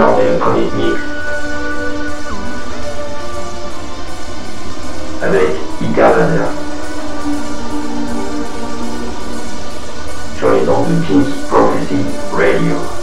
Norden dans les avec Icarlander. Sur les ondes de Pink Prophecy Radio.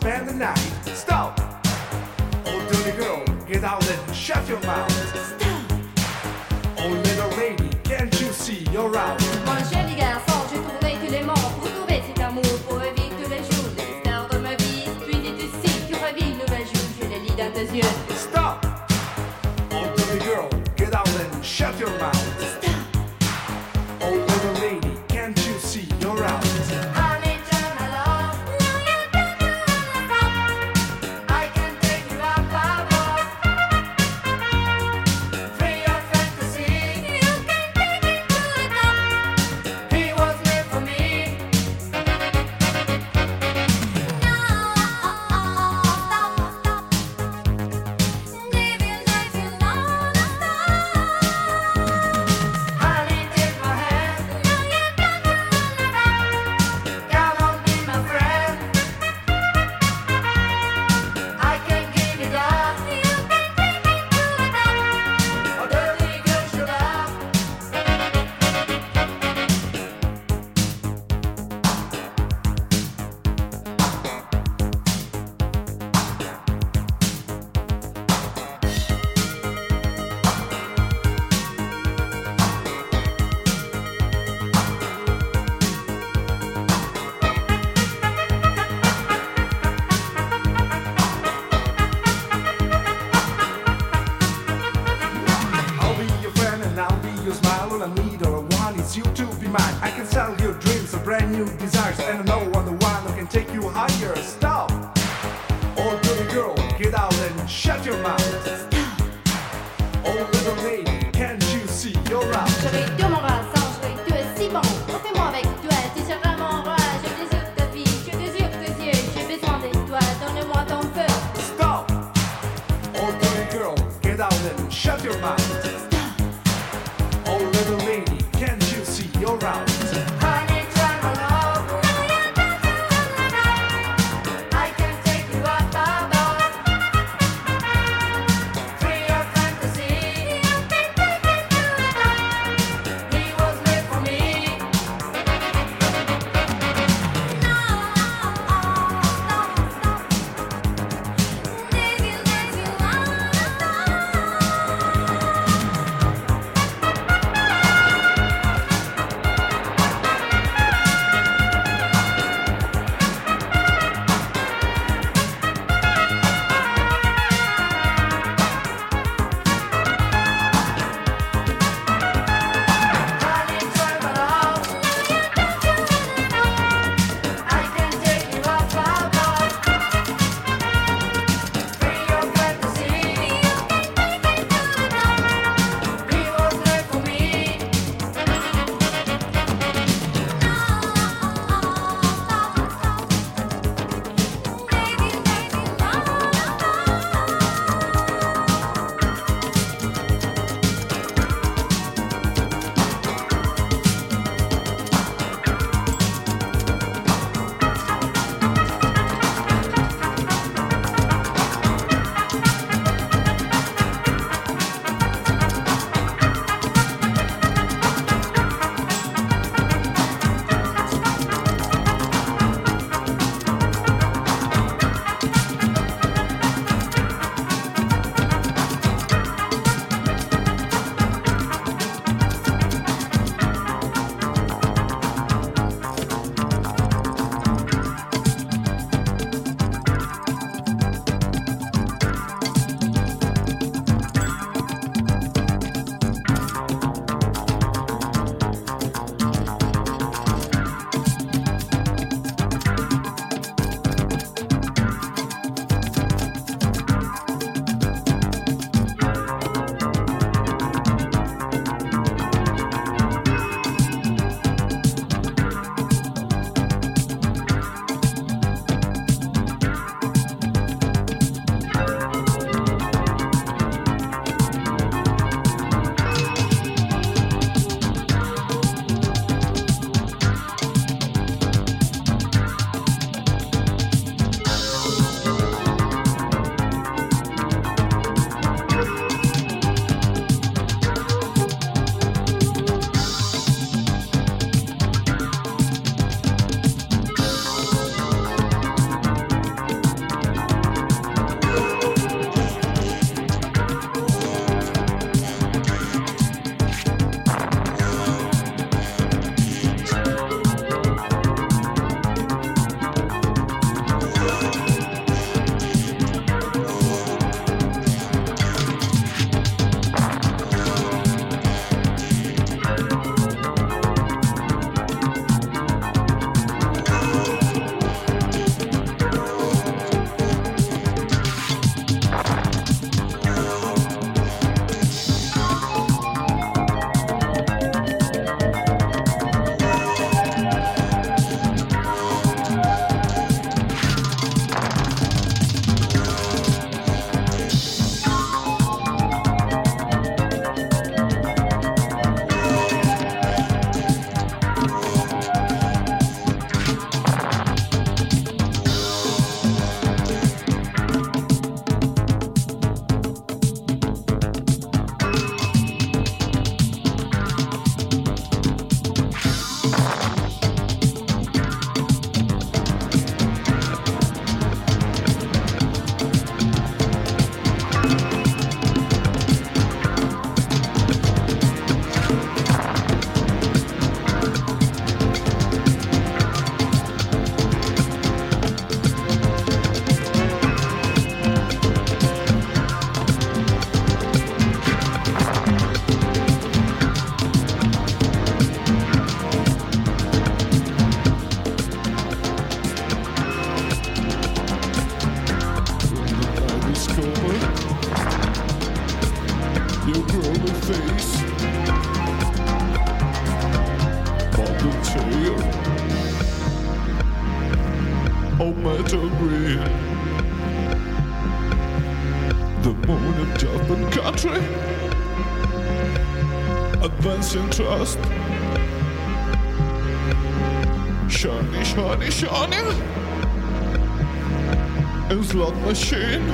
Spend the night? Get out and shut your mouth. Machine.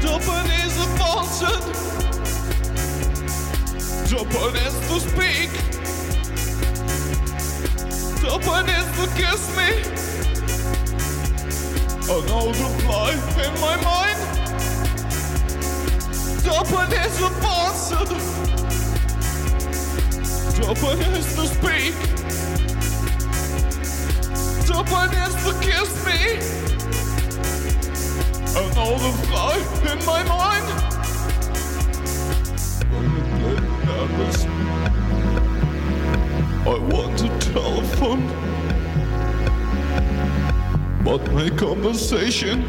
Japanese advanced. Japanese to speak. Japanese to kiss me. Know the fly in my mind. Japanese advanced. Japanese to speak. Japanese to kiss me. I know the fly in my mind. I want to telephone, but my conversation,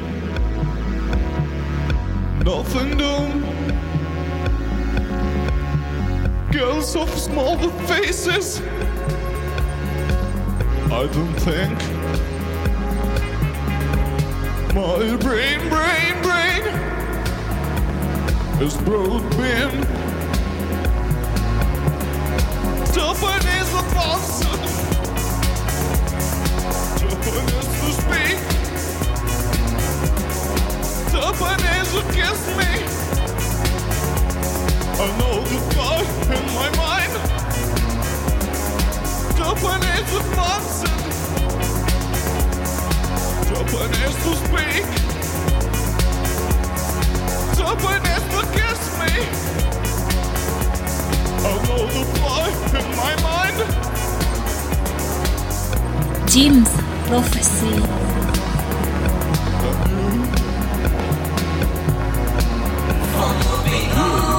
nothing doing. Girls of small faces, I don't think. My brain, brain, brain is broadband. Japanese person. Japanese to speak. Japanese to kiss me. I know the guy in my mind. Japanese person. Japanese to speak. Japanese to kiss me. I the fly in my mind. Jim's Prophecy. And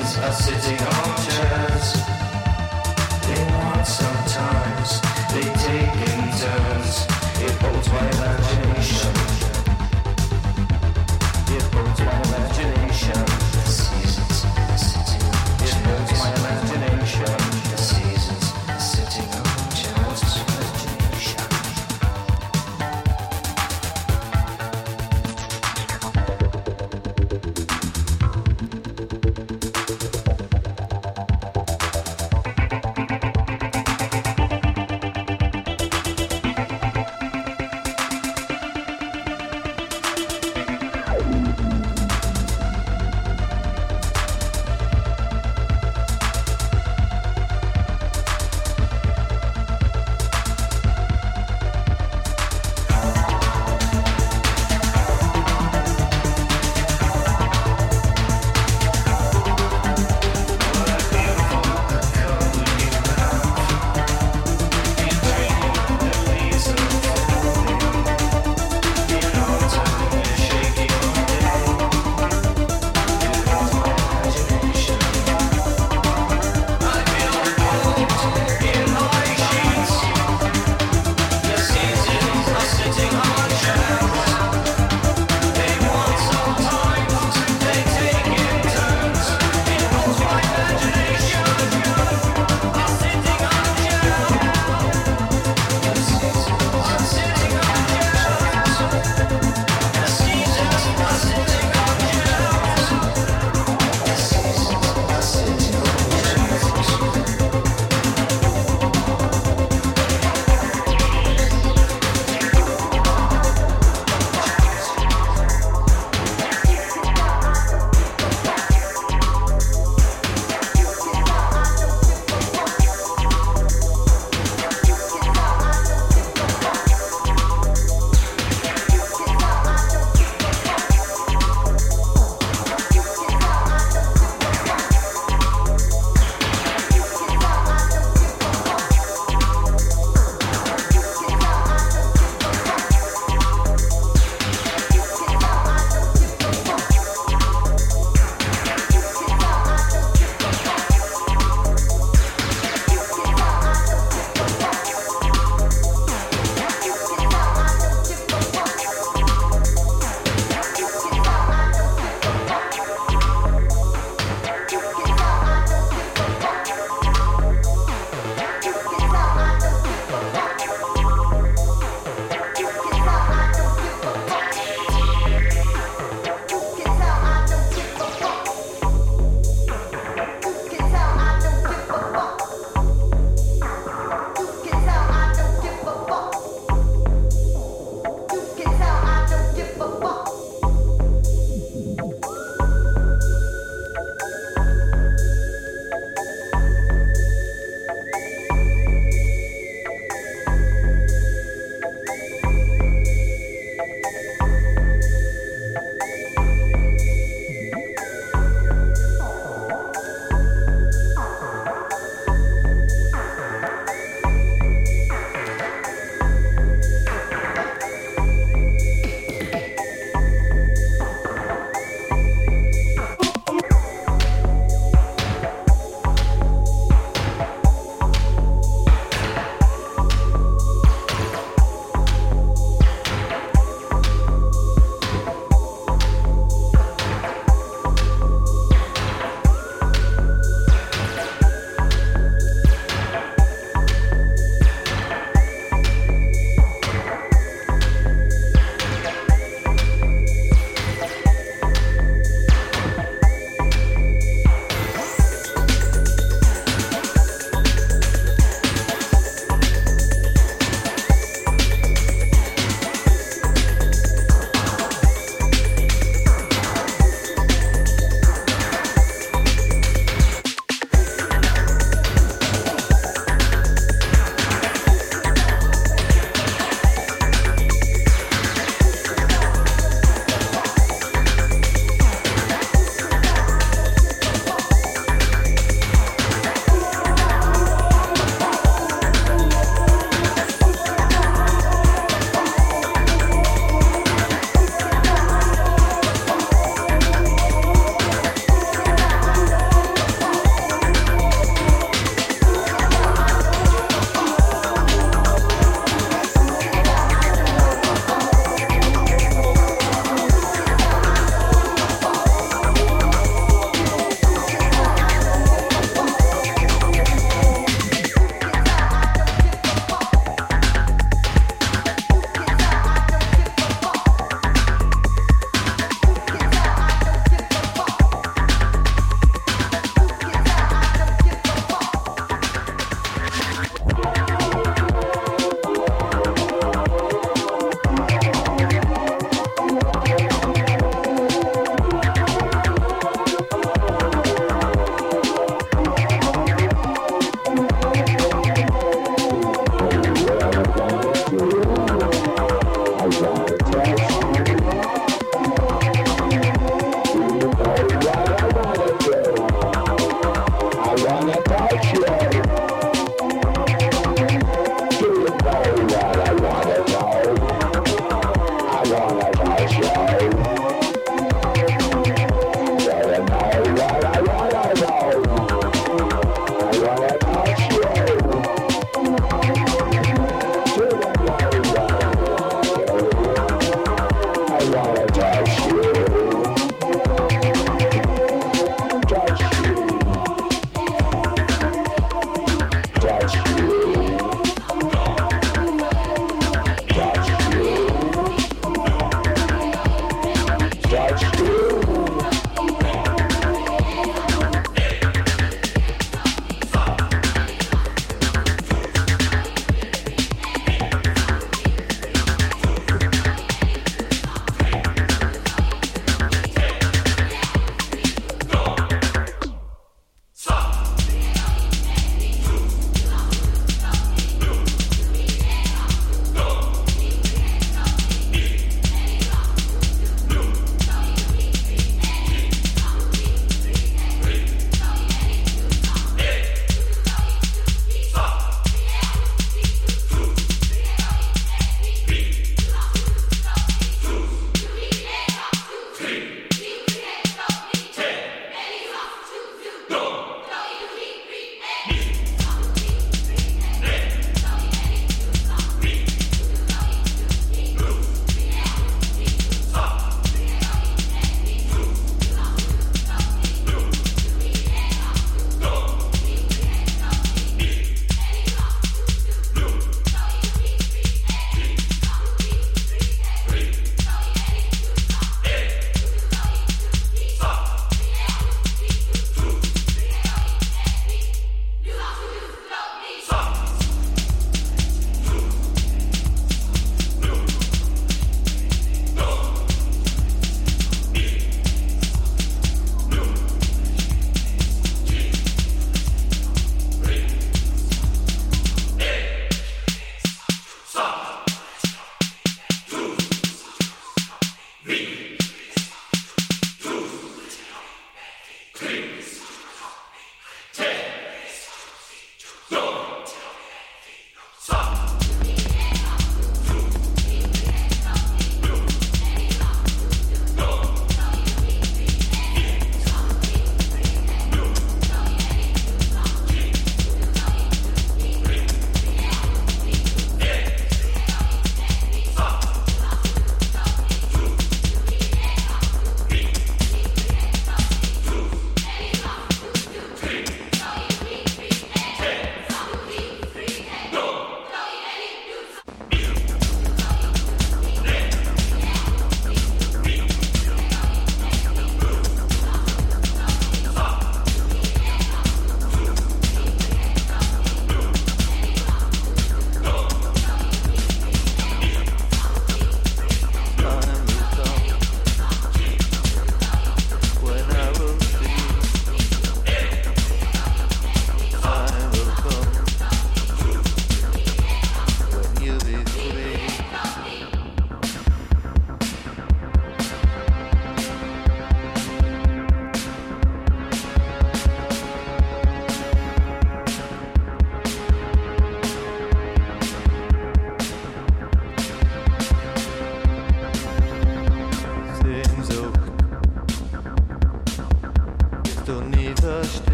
are sitting on chairs.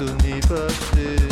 Wirst du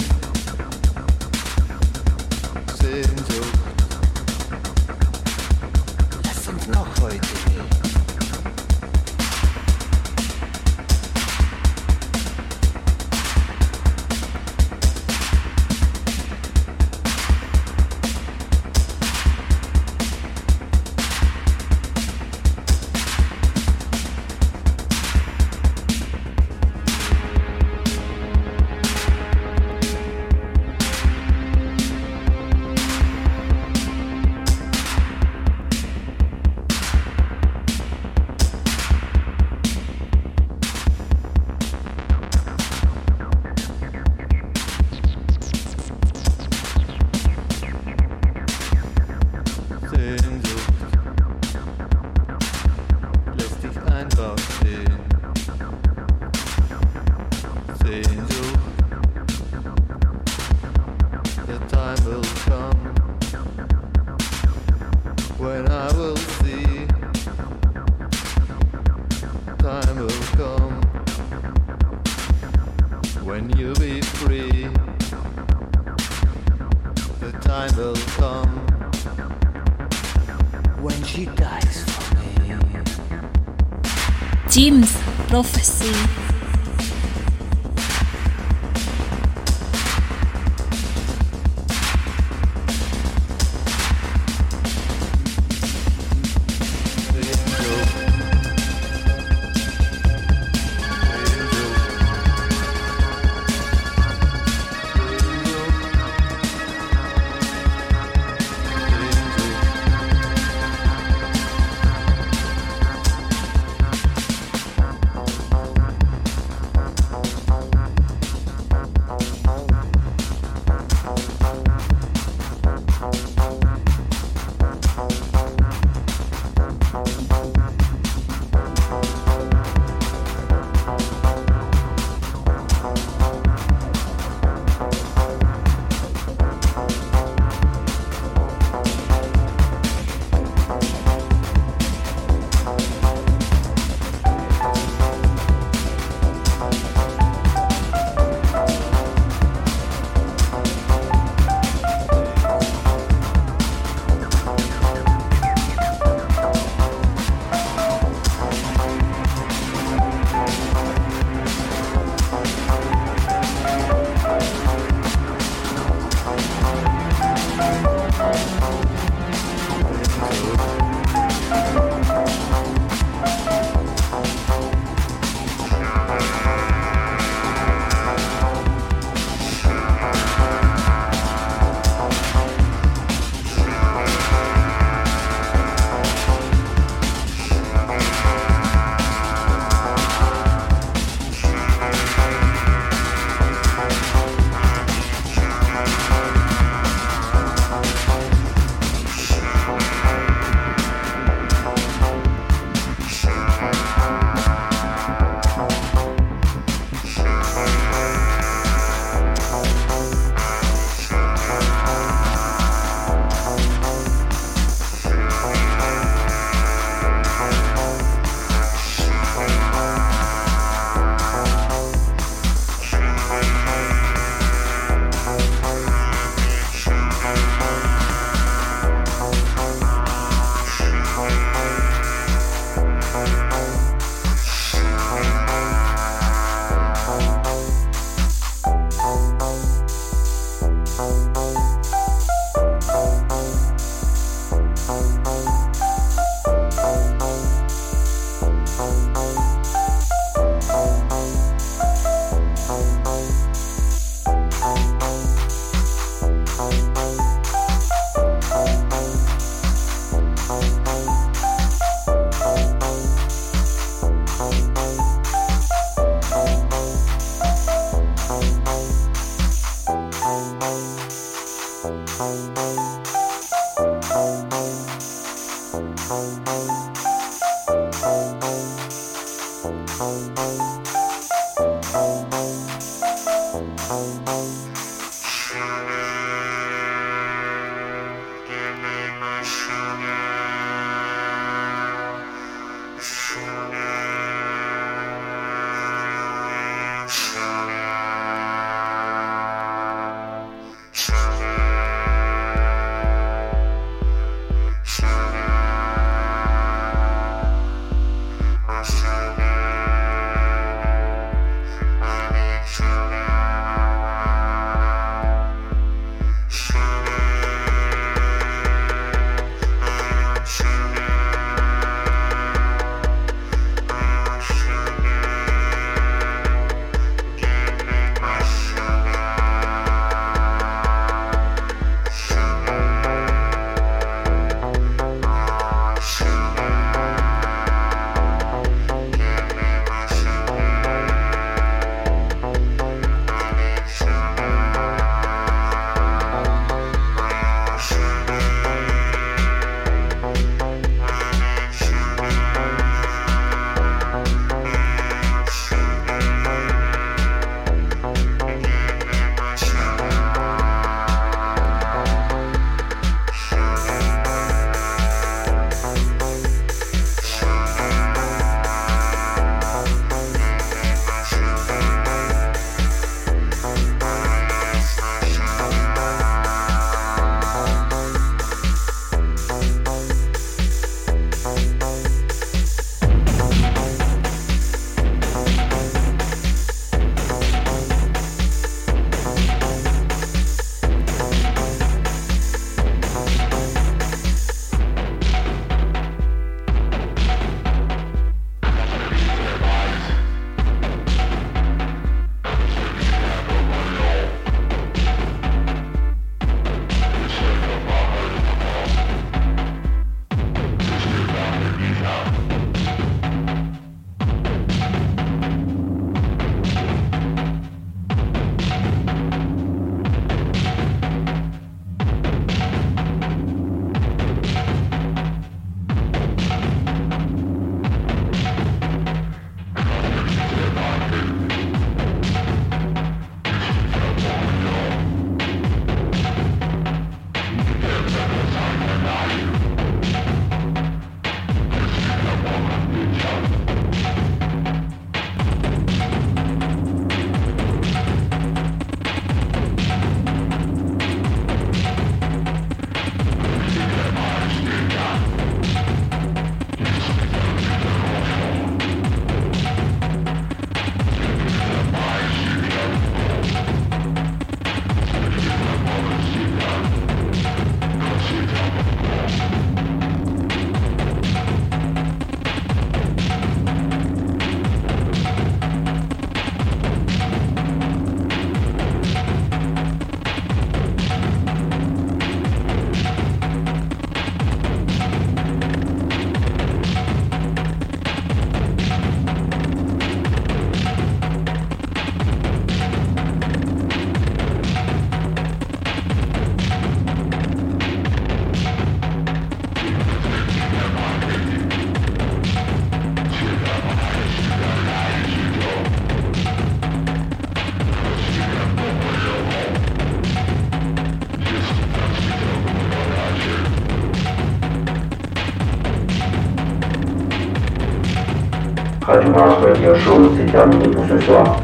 Radio Show, c'est terminé pour ce soir.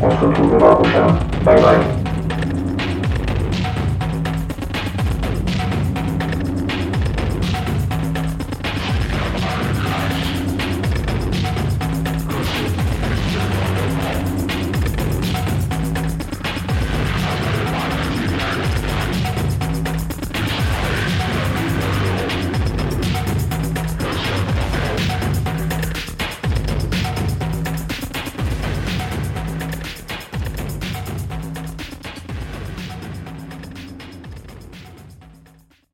On se retrouve le mois prochain. Bye bye.